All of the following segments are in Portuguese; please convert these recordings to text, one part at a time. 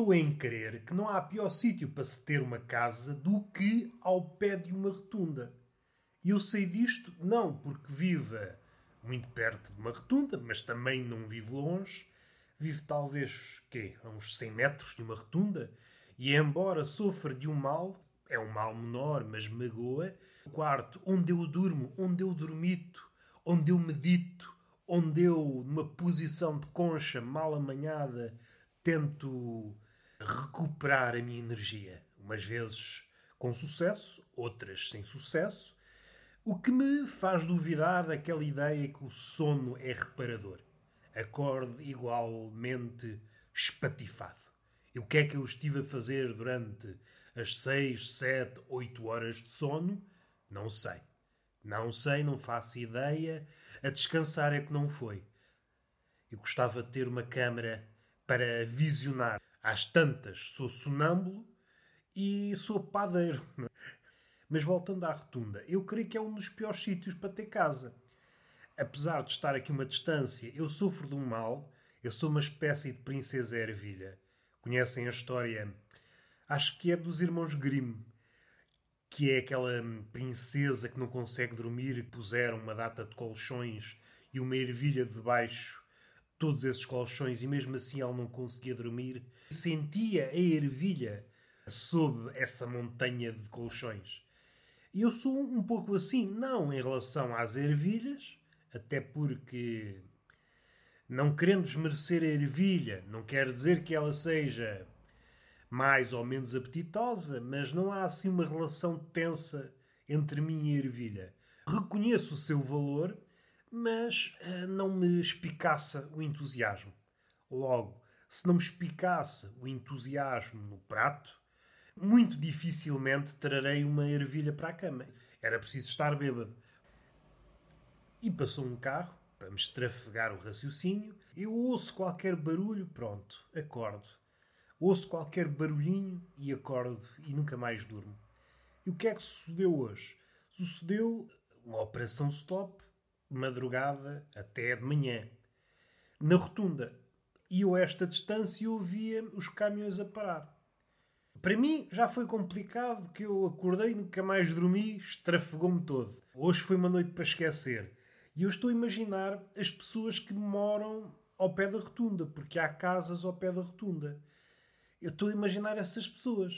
estou em crer que não há pior sítio para se ter uma casa do que ao pé de uma rotunda. E eu sei disto não porque viva muito perto de uma rotunda, mas também não vivo longe. Vivo talvez, quê, a uns 100 metros de uma rotunda. E embora sofra de um mal, é um mal menor, mas magoa, o quarto onde eu durmo, onde eu dormito, onde eu medito, onde eu, numa posição de concha mal amanhada, tento recuperar a minha energia. Umas vezes com sucesso, outras sem sucesso, o que me faz duvidar daquela ideia que o sono é reparador. Acorde igualmente espatifado. E o que é que eu estive a fazer durante as seis, sete, oito horas de sono? Não sei. Não sei, não faço ideia. A descansar é que não foi. Eu gostava de ter uma câmara para visionar. Às tantas, sou sonâmbulo e sou padeiro. Mas voltando à rotunda, eu creio que é um dos piores sítios para ter casa. Apesar de estar aqui uma distância, eu sofro de um mal. Eu sou uma espécie de princesa ervilha. Conhecem a história? Acho que é dos irmãos Grimm, que é aquela princesa que não consegue dormir e puseram uma data de colchões e uma ervilha debaixo todos esses colchões e mesmo assim ela não conseguia dormir. Sentia a ervilha sob essa montanha de colchões. E eu sou um pouco assim, não em relação às ervilhas, até porque, não querendo desmerecer a ervilha, não quer dizer que ela seja mais ou menos apetitosa, mas não há assim uma relação tensa entre mim e a ervilha. Reconheço o seu valor, mas uh, não me espicaça o entusiasmo. Logo, se não me espicasse o entusiasmo no prato, muito dificilmente trarei uma ervilha para a cama. Era preciso estar bêbado. E passou um carro para me estrafegar o raciocínio. Eu ouço qualquer barulho, pronto, acordo. Ouço qualquer barulhinho e acordo e nunca mais durmo. E o que é que sucedeu hoje? Sucedeu uma operação stop, madrugada até de manhã. Na rotunda. E eu, a esta distância, ouvia os caminhões a parar. Para mim já foi complicado que eu acordei, nunca mais dormi, estrafegou-me todo. Hoje foi uma noite para esquecer. E eu estou a imaginar as pessoas que moram ao pé da rotunda, porque há casas ao pé da rotunda. Eu estou a imaginar essas pessoas.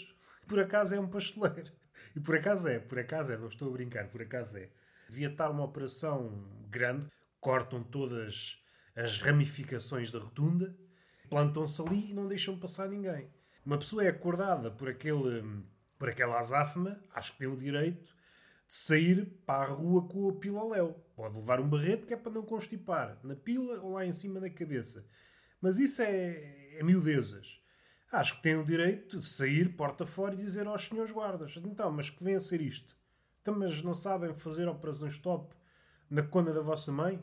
Por acaso é um pasteleiro. E por acaso é, por acaso é, não estou a brincar, por acaso é. Devia estar uma operação grande, cortam todas as ramificações da rotunda, plantam-se ali e não deixam passar ninguém. Uma pessoa é acordada por aquele por aquela azáfama, acho que tem o direito de sair para a rua com a pila ao léu. Pode levar um barrete que é para não constipar, na pila ou lá em cima na cabeça. Mas isso é, é miudezas. Acho que tem o direito de sair porta fora e dizer aos senhores guardas: então, mas que vem a ser isto? Então, mas não sabem fazer operações stop na cona da vossa mãe?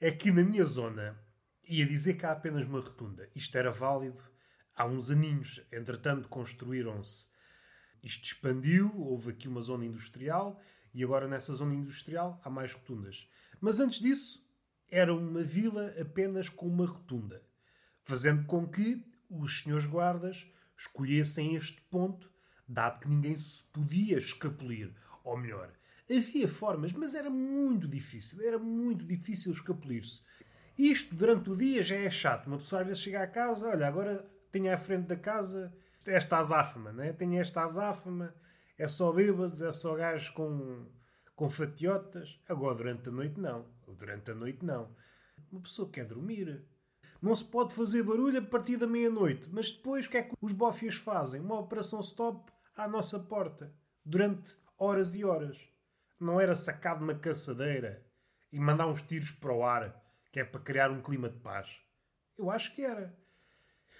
É que na minha zona ia dizer que há apenas uma rotunda. Isto era válido há uns aninhos. Entretanto, construíram-se. Isto expandiu, houve aqui uma zona industrial e agora nessa zona industrial há mais rotundas. Mas antes disso, era uma vila apenas com uma rotunda, fazendo com que os senhores guardas escolhessem este ponto, dado que ninguém se podia escapulir. Ou melhor, havia formas, mas era muito difícil, era muito difícil escapulir-se. Isto durante o dia já é chato. Uma pessoa às vezes chega a casa, olha, agora tenho à frente da casa esta azáfama, né? tenho esta azáfama, é só bêbados, é só gajos com, com fatiotas. Agora, durante a noite, não. Durante a noite, não. Uma pessoa quer dormir. Não se pode fazer barulho a partir da meia-noite. Mas depois, o que é que os bofias fazem? Uma operação stop à nossa porta. Durante horas e horas. Não era sacado uma caçadeira e mandar uns tiros para o ar, que é para criar um clima de paz. Eu acho que era.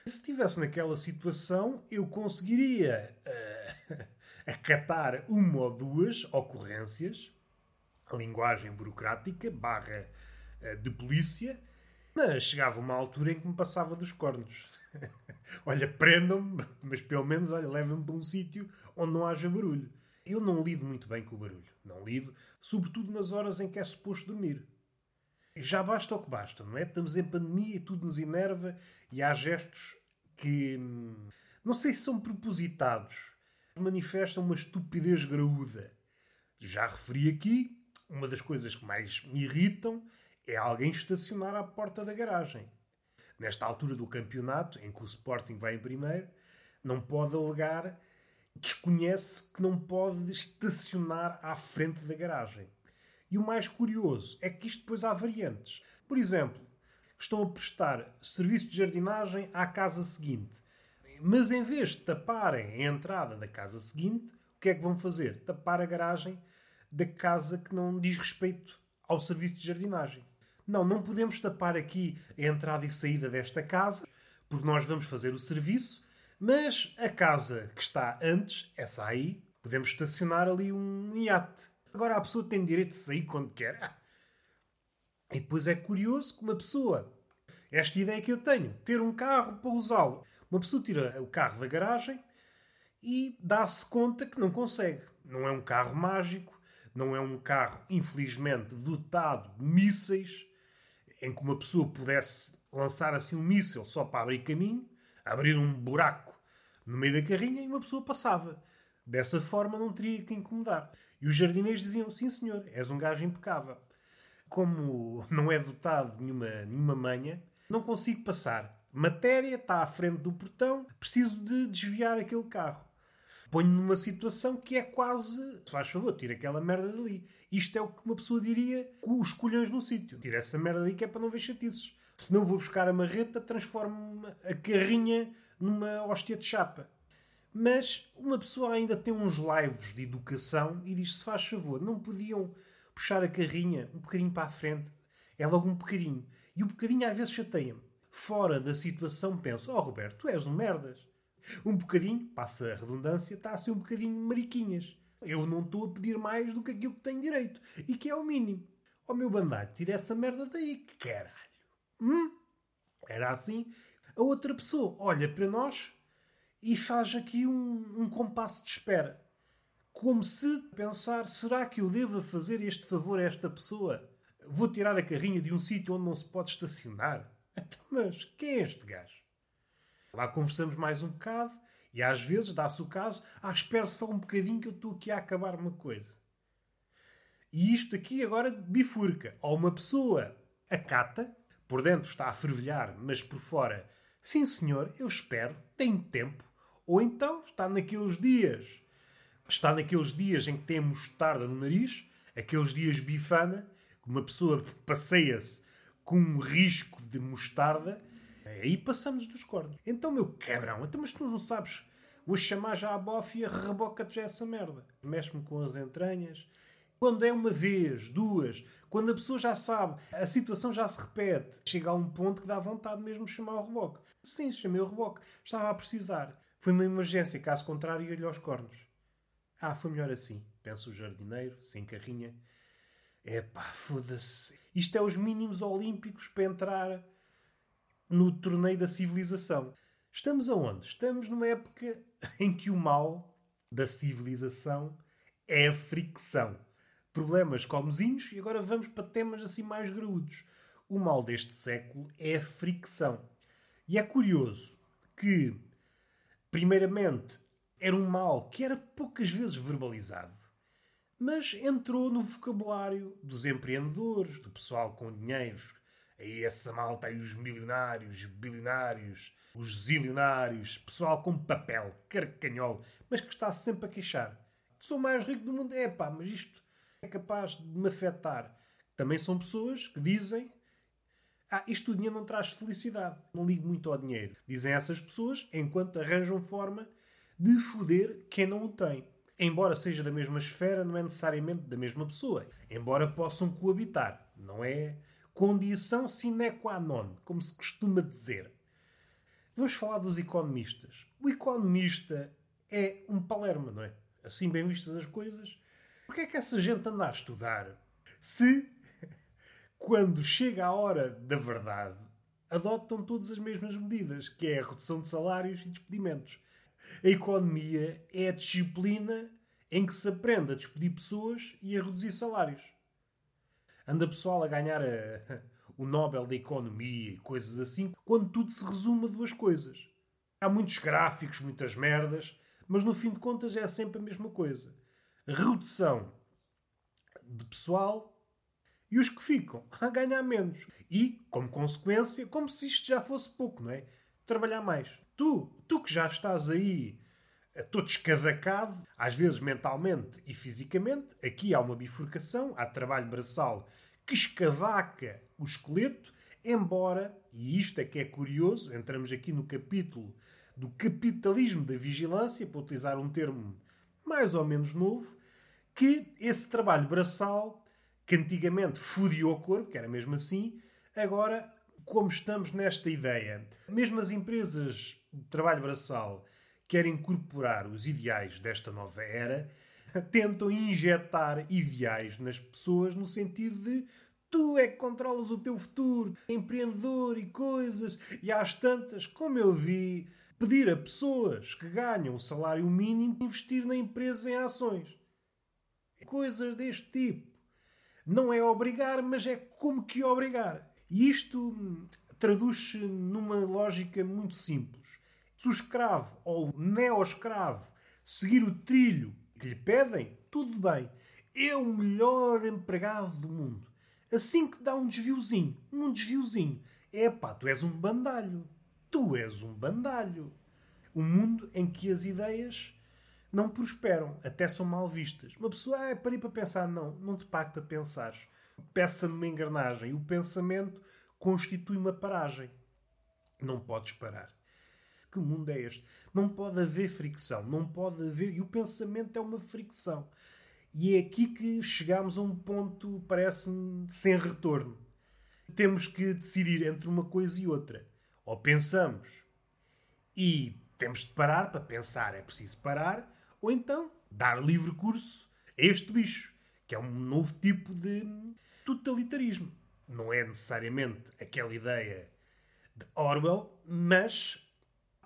Se estivesse naquela situação, eu conseguiria uh, acatar uma ou duas ocorrências, a linguagem burocrática, barra uh, de polícia, mas chegava uma altura em que me passava dos cornos. olha, prendam-me, mas pelo menos levem-me para um sítio onde não haja barulho. Eu não lido muito bem com o barulho. Não lido, sobretudo nas horas em que é suposto dormir. Já basta o que basta, não é? Estamos em pandemia e tudo nos enerva e há gestos que hum, não sei se são propositados, manifestam uma estupidez graúda. Já referi aqui, uma das coisas que mais me irritam é alguém estacionar à porta da garagem. Nesta altura do campeonato, em que o Sporting vai em primeiro, não pode alegar, desconhece que não pode estacionar à frente da garagem. E o mais curioso é que isto depois há variantes. Por exemplo, estão a prestar serviço de jardinagem à casa seguinte. Mas em vez de taparem a entrada da casa seguinte, o que é que vão fazer? Tapar a garagem da casa que não diz respeito ao serviço de jardinagem. Não, não podemos tapar aqui a entrada e saída desta casa, porque nós vamos fazer o serviço, mas a casa que está antes, essa aí, podemos estacionar ali um iate. Agora a pessoa tem direito de sair quando quer. Ah. E depois é curioso que uma pessoa, esta ideia que eu tenho, ter um carro para usá-lo. Uma pessoa tira o carro da garagem e dá-se conta que não consegue. Não é um carro mágico, não é um carro, infelizmente, dotado de mísseis em que uma pessoa pudesse lançar assim um míssil só para abrir caminho, abrir um buraco no meio da carrinha e uma pessoa passava. Dessa forma não teria que incomodar. E os jardineiros diziam: Sim, senhor, és um gajo impecável. Como não é dotado de nenhuma, nenhuma manha, não consigo passar. Matéria está à frente do portão, preciso de desviar aquele carro. Ponho numa situação que é quase. Faz favor, tira aquela merda dali. Isto é o que uma pessoa diria com os colhões no sítio. Tira essa merda dali que é para não ver chatiços. Se não vou buscar a marreta, transformo a carrinha numa hóstia de chapa. Mas uma pessoa ainda tem uns laivos de educação e diz: se faz favor, não podiam puxar a carrinha um bocadinho para a frente? É logo um bocadinho. E o bocadinho às vezes chateia-me. Fora da situação, penso: oh Roberto, tu és um merdas. Um bocadinho, passa a redundância, está a ser um bocadinho mariquinhas. Eu não estou a pedir mais do que aquilo que tenho direito. E que é o mínimo. Ó oh, meu bandalho, tira essa merda daí, que caralho. Hum? Era assim. A outra pessoa olha para nós e faz aqui um, um compasso de espera. Como se pensar, será que eu devo fazer este favor a esta pessoa? Vou tirar a carrinha de um sítio onde não se pode estacionar? Então, mas quem é este gajo? Lá conversamos mais um bocado e às vezes dá-se o caso, ah, espero só um bocadinho que eu estou aqui a acabar uma coisa. E isto aqui agora bifurca. Ou uma pessoa acata, por dentro está a fervilhar, mas por fora, sim senhor, eu espero, tenho tempo. Ou então está naqueles dias, está naqueles dias em que tem mostarda no nariz, aqueles dias bifana, que uma pessoa passeia-se com um risco de mostarda Aí passamos dos cornos. Então, meu cabrão, então, mas tu não sabes. Vou chamar já a bófia, reboca-te já essa merda. Mexe-me com as entranhas. Quando é uma vez, duas, quando a pessoa já sabe, a situação já se repete, chega a um ponto que dá vontade mesmo de chamar o reboque. Sim, chamei o reboque. Estava a precisar. Foi uma emergência, caso contrário, ia-lhe aos cornos. Ah, foi melhor assim, pensa o jardineiro, sem carrinha. Epá, foda-se. Isto é os mínimos olímpicos para entrar no torneio da civilização. Estamos aonde? Estamos numa época em que o mal da civilização é a fricção. Problemas comezinhos e agora vamos para temas assim mais graúdos. O mal deste século é a fricção. E é curioso que, primeiramente, era um mal que era poucas vezes verbalizado, mas entrou no vocabulário dos empreendedores, do pessoal com dinheiros aí essa malta aí, os milionários, bilionários, os zilionários, pessoal com papel, carcanhol, mas que está sempre a queixar. Sou mais rico do mundo. É pá, mas isto é capaz de me afetar. Também são pessoas que dizem ah, isto o dinheiro não traz felicidade. Não ligo muito ao dinheiro. Dizem essas pessoas enquanto arranjam forma de foder quem não o tem. Embora seja da mesma esfera, não é necessariamente da mesma pessoa. Embora possam coabitar. Não é condição sine qua non, como se costuma dizer. Vamos falar dos economistas. O economista é um palerma, não é? Assim bem vistas as coisas. Porquê é que essa gente anda a estudar se, quando chega a hora da verdade, adotam todas as mesmas medidas, que é a redução de salários e despedimentos? A economia é a disciplina em que se aprende a despedir pessoas e a reduzir salários anda pessoal a ganhar a, o Nobel da Economia e coisas assim, quando tudo se resume a duas coisas: Há muitos gráficos, muitas merdas, mas no fim de contas é sempre a mesma coisa. Redução de pessoal e os que ficam a ganhar menos. E, como consequência, como se isto já fosse pouco, não é? Trabalhar mais. Tu, tu que já estás aí eh, todo escavacado, às vezes mentalmente e fisicamente, aqui há uma bifurcação, há trabalho braçal que escavaca o esqueleto, embora, e isto é que é curioso, entramos aqui no capítulo do capitalismo da vigilância, para utilizar um termo mais ou menos novo, que esse trabalho braçal, que antigamente fodia o corpo, que era mesmo assim, agora, como estamos nesta ideia, mesmo as empresas de trabalho braçal querem incorporar os ideais desta nova era, tentam injetar ideais nas pessoas no sentido de tu é que controlas o teu futuro, empreendedor e coisas, e às tantas, como eu vi, pedir a pessoas que ganham o salário mínimo investir na empresa em ações. Coisas deste tipo. Não é obrigar, mas é como que obrigar. E isto hum, traduz-se numa lógica muito simples. Se o escravo ou o neo-escravo seguir o trilho que lhe pedem, tudo bem. É o melhor empregado do mundo. Assim que dá um desviozinho, um desviozinho, é pá, tu és um bandalho. Tu és um bandalho. Um mundo em que as ideias não prosperam, até são mal vistas. Uma pessoa, ah, para ir para pensar, não, não te pago para pensar. Peça numa engrenagem. O pensamento constitui uma paragem. Não podes parar. Que mundo é este? Não pode haver fricção, não pode haver. E o pensamento é uma fricção. E é aqui que chegamos a um ponto, parece-me, sem retorno. Temos que decidir entre uma coisa e outra. Ou pensamos e temos de parar para pensar, é preciso parar, ou então dar livre curso a este bicho, que é um novo tipo de totalitarismo. Não é necessariamente aquela ideia de Orwell, mas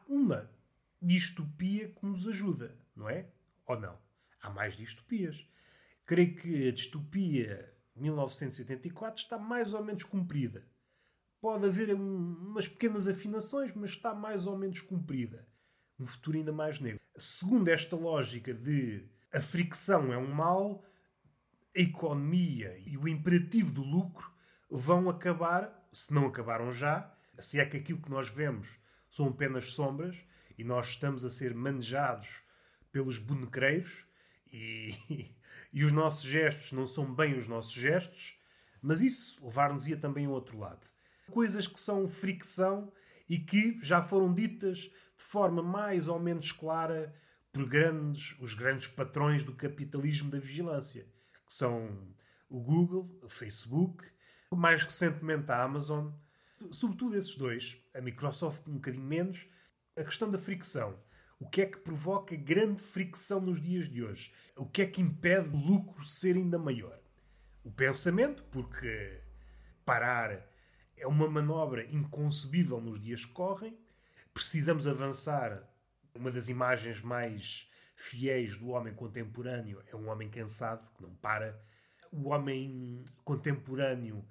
uma distopia que nos ajuda, não é? Ou não? Há mais distopias. Creio que a distopia 1984 está mais ou menos cumprida. Pode haver umas pequenas afinações, mas está mais ou menos cumprida. Um futuro ainda mais negro. Segundo esta lógica de a fricção é um mal, a economia e o imperativo do lucro vão acabar, se não acabaram já, se é que aquilo que nós vemos são apenas sombras e nós estamos a ser manejados pelos bonecreiros e, e os nossos gestos não são bem os nossos gestos, mas isso levar-nos-ia também ao outro lado. Coisas que são fricção e que já foram ditas de forma mais ou menos clara por grandes, os grandes patrões do capitalismo da vigilância, que são o Google, o Facebook, mais recentemente a Amazon, sobretudo esses dois, a Microsoft um bocadinho menos, a questão da fricção. O que é que provoca grande fricção nos dias de hoje? O que é que impede o lucro ser ainda maior? O pensamento, porque parar é uma manobra inconcebível nos dias que correm. Precisamos avançar. Uma das imagens mais fiéis do homem contemporâneo é um homem cansado, que não para. O homem contemporâneo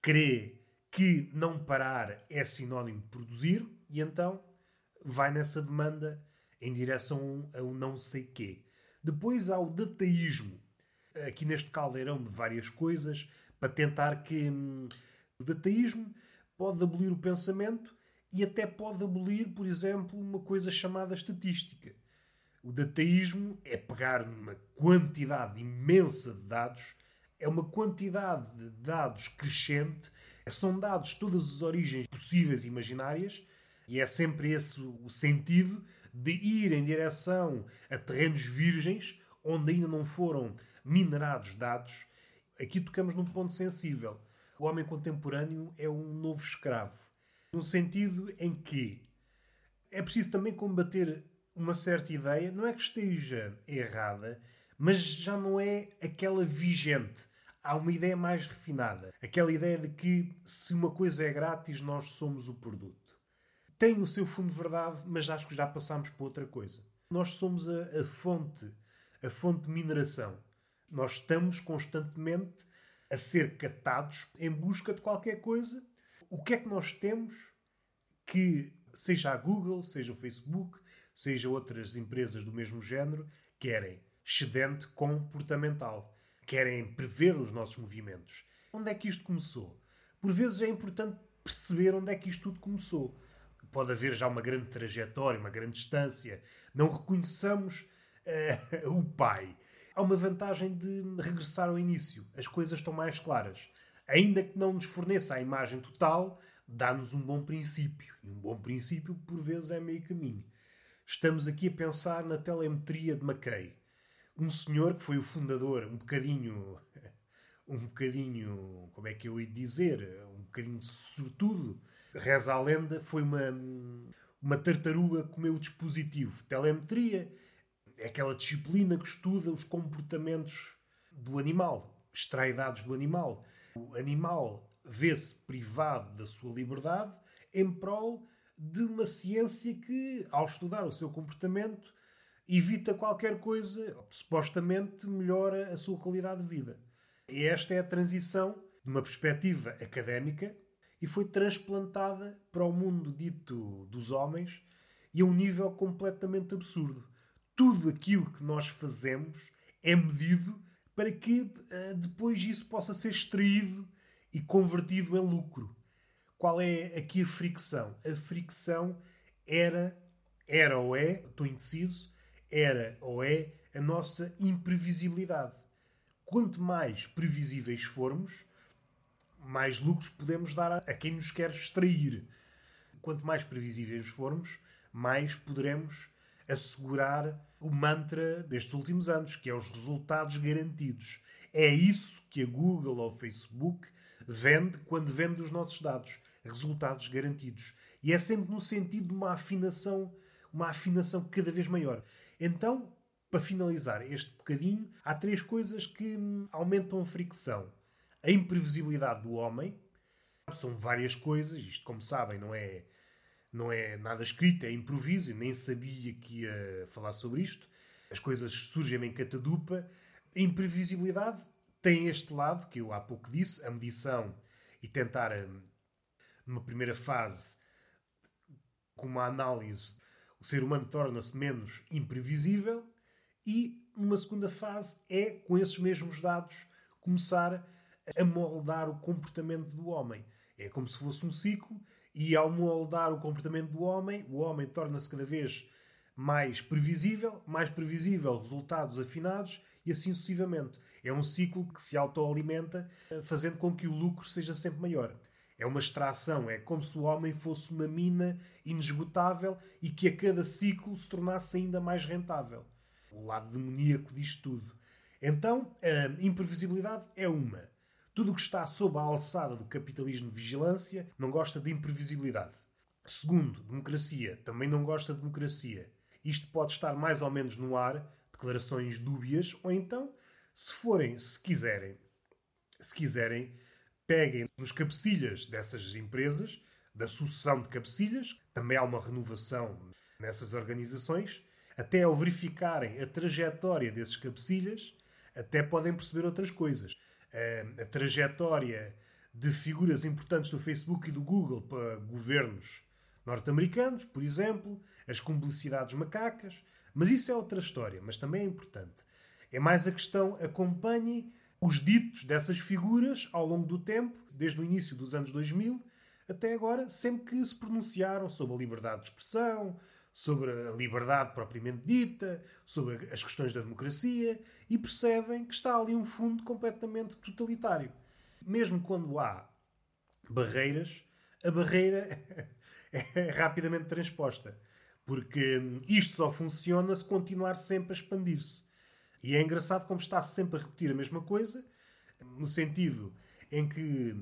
crê que não parar é sinónimo de produzir e então vai nessa demanda em direção a um não sei quê. Depois há o dataísmo, aqui neste caldeirão de várias coisas, para tentar que o dataísmo pode abolir o pensamento e até pode abolir, por exemplo, uma coisa chamada estatística. O dataísmo é pegar uma quantidade imensa de dados, é uma quantidade de dados crescente, são dados todas as origens possíveis e imaginárias, e é sempre esse o sentido de ir em direção a terrenos virgens onde ainda não foram minerados dados. Aqui tocamos num ponto sensível. O homem contemporâneo é um novo escravo. No sentido em que é preciso também combater uma certa ideia, não é que esteja errada, mas já não é aquela vigente. Há uma ideia mais refinada. Aquela ideia de que se uma coisa é grátis, nós somos o produto tem o seu fundo de verdade, mas acho que já passámos para outra coisa. Nós somos a, a fonte, a fonte de mineração. Nós estamos constantemente a ser catados em busca de qualquer coisa. O que é que nós temos que seja a Google, seja o Facebook, seja outras empresas do mesmo género, querem excedente comportamental. Querem prever os nossos movimentos. Onde é que isto começou? Por vezes é importante perceber onde é que isto tudo começou. Pode haver já uma grande trajetória, uma grande distância. Não reconheçamos uh, o pai. Há uma vantagem de regressar ao início. As coisas estão mais claras. Ainda que não nos forneça a imagem total, dá-nos um bom princípio. E um bom princípio, por vezes, é meio caminho. Estamos aqui a pensar na telemetria de Mackay. Um senhor que foi o fundador, um bocadinho. Um bocadinho. Como é que eu ia dizer? Um bocadinho de sortudo. Reza a lenda, foi uma. Uma tartaruga comeu o dispositivo. Telemetria é aquela disciplina que estuda os comportamentos do animal, extrai dados do animal. O animal vê-se privado da sua liberdade em prol de uma ciência que, ao estudar o seu comportamento, evita qualquer coisa, supostamente melhora a sua qualidade de vida. E esta é a transição de uma perspectiva académica e foi transplantada para o mundo dito dos homens e a um nível completamente absurdo. Tudo aquilo que nós fazemos é medido para que eh, depois isso possa ser extraído e convertido em lucro. Qual é aqui a fricção? A fricção era, era ou é, estou indeciso, era ou é a nossa imprevisibilidade. Quanto mais previsíveis formos, mais lucros podemos dar a quem nos quer extrair. Quanto mais previsíveis formos, mais poderemos assegurar o mantra destes últimos anos, que é os resultados garantidos. É isso que a Google ou o Facebook vende quando vende os nossos dados. Resultados garantidos. E é sempre no sentido de uma afinação, uma afinação cada vez maior. Então, para finalizar este bocadinho, há três coisas que aumentam a fricção. A imprevisibilidade do homem. São várias coisas, isto, como sabem, não é, não é nada escrito, é improviso, nem sabia que ia falar sobre isto. As coisas surgem em catadupa. A imprevisibilidade tem este lado, que eu há pouco disse, a medição e tentar, hum, numa primeira fase, com uma análise, o ser humano torna-se menos imprevisível e, numa segunda fase, é, com esses mesmos dados, começar a moldar o comportamento do homem. É como se fosse um ciclo e, ao moldar o comportamento do homem, o homem torna-se cada vez mais previsível, mais previsível, resultados afinados e assim sucessivamente. É um ciclo que se autoalimenta, eh, fazendo com que o lucro seja sempre maior. É uma extração, é como se o homem fosse uma mina inesgotável e que a cada ciclo se tornasse ainda mais rentável. O lado demoníaco disto tudo. Então, a imprevisibilidade é uma. Tudo o que está sob a alçada do capitalismo de vigilância não gosta de imprevisibilidade. Segundo, democracia também não gosta de democracia. Isto pode estar mais ou menos no ar, declarações dúbias, ou então, se forem, se quiserem, se quiserem, peguem nos cabecilhas dessas empresas, da sucessão de cabecilhas, também há uma renovação nessas organizações, até ao verificarem a trajetória desses cabecilhas, até podem perceber outras coisas. A, a trajetória de figuras importantes do Facebook e do Google para governos norte-americanos, por exemplo, as cumplicidades macacas, mas isso é outra história, mas também é importante. É mais a questão, acompanhe os ditos dessas figuras ao longo do tempo, desde o início dos anos 2000 até agora, sempre que se pronunciaram sobre a liberdade de expressão, sobre a liberdade propriamente dita, sobre as questões da democracia e percebem que está ali um fundo completamente totalitário. Mesmo quando há barreiras, a barreira é rapidamente transposta. Porque isto só funciona se continuar sempre a expandir-se. E é engraçado como está sempre a repetir a mesma coisa, no sentido em que,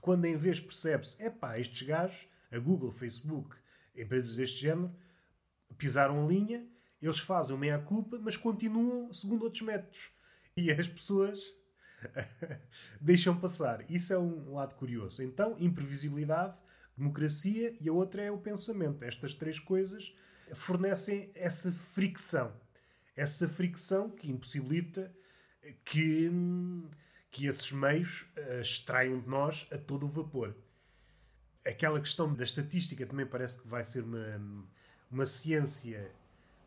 quando em vez percebe-se, epá, estes gajos, a Google, Facebook, empresas deste género, pisaram a linha, eles fazem meia-culpa, mas continuam segundo outros métodos. E as pessoas deixam passar. Isso é um lado curioso. Então, imprevisibilidade, democracia e a outra é o pensamento. Estas três coisas fornecem essa fricção. Essa fricção que impossibilita que, que esses meios uh, extraiam de nós a todo o vapor. Aquela questão da estatística também parece que vai ser uma, uma ciência,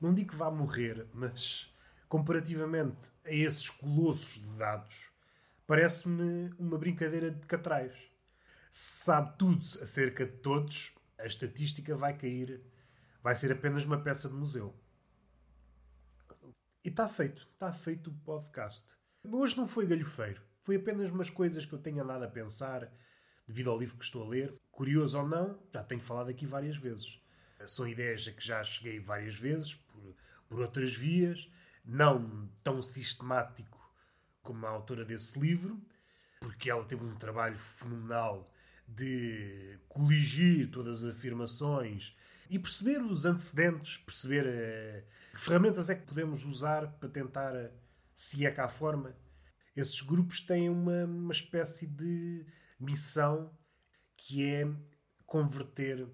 não digo que vá morrer, mas comparativamente a esses colossos de dados, parece-me uma brincadeira de catrais. Se sabe tudo acerca de todos, a estatística vai cair, vai ser apenas uma peça de museu. E está feito, está feito o podcast. Hoje não foi galhofeiro, foi apenas umas coisas que eu tenho andado a pensar devido ao livro que estou a ler. Curioso ou não, já tenho falado aqui várias vezes. São ideias a que já cheguei várias vezes, por, por outras vias, não tão sistemático como a autora desse livro, porque ela teve um trabalho fenomenal de coligir todas as afirmações e perceber os antecedentes, perceber uh, que ferramentas é que podemos usar para tentar, uh, se é cá a forma. Esses grupos têm uma, uma espécie de missão que é converter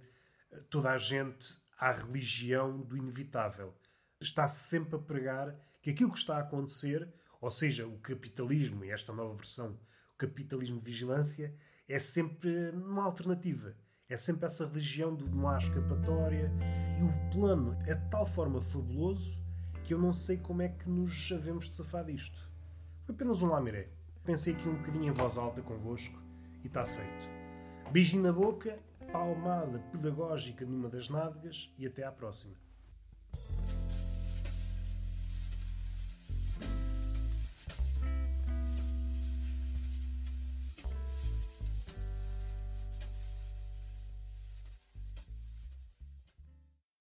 toda a gente à religião do inevitável. Está sempre a pregar que aquilo que está a acontecer, ou seja, o capitalismo e esta nova versão, o capitalismo de vigilância, é sempre uma alternativa. É sempre essa religião do não há escapatória. E o plano é de tal forma fabuloso que eu não sei como é que nos havemos de safar disto. Foi apenas um lamiré. Pensei aqui um bocadinho em voz alta convosco e está feito. Beijinho na boca, palmada pedagógica numa das nádegas e até à próxima.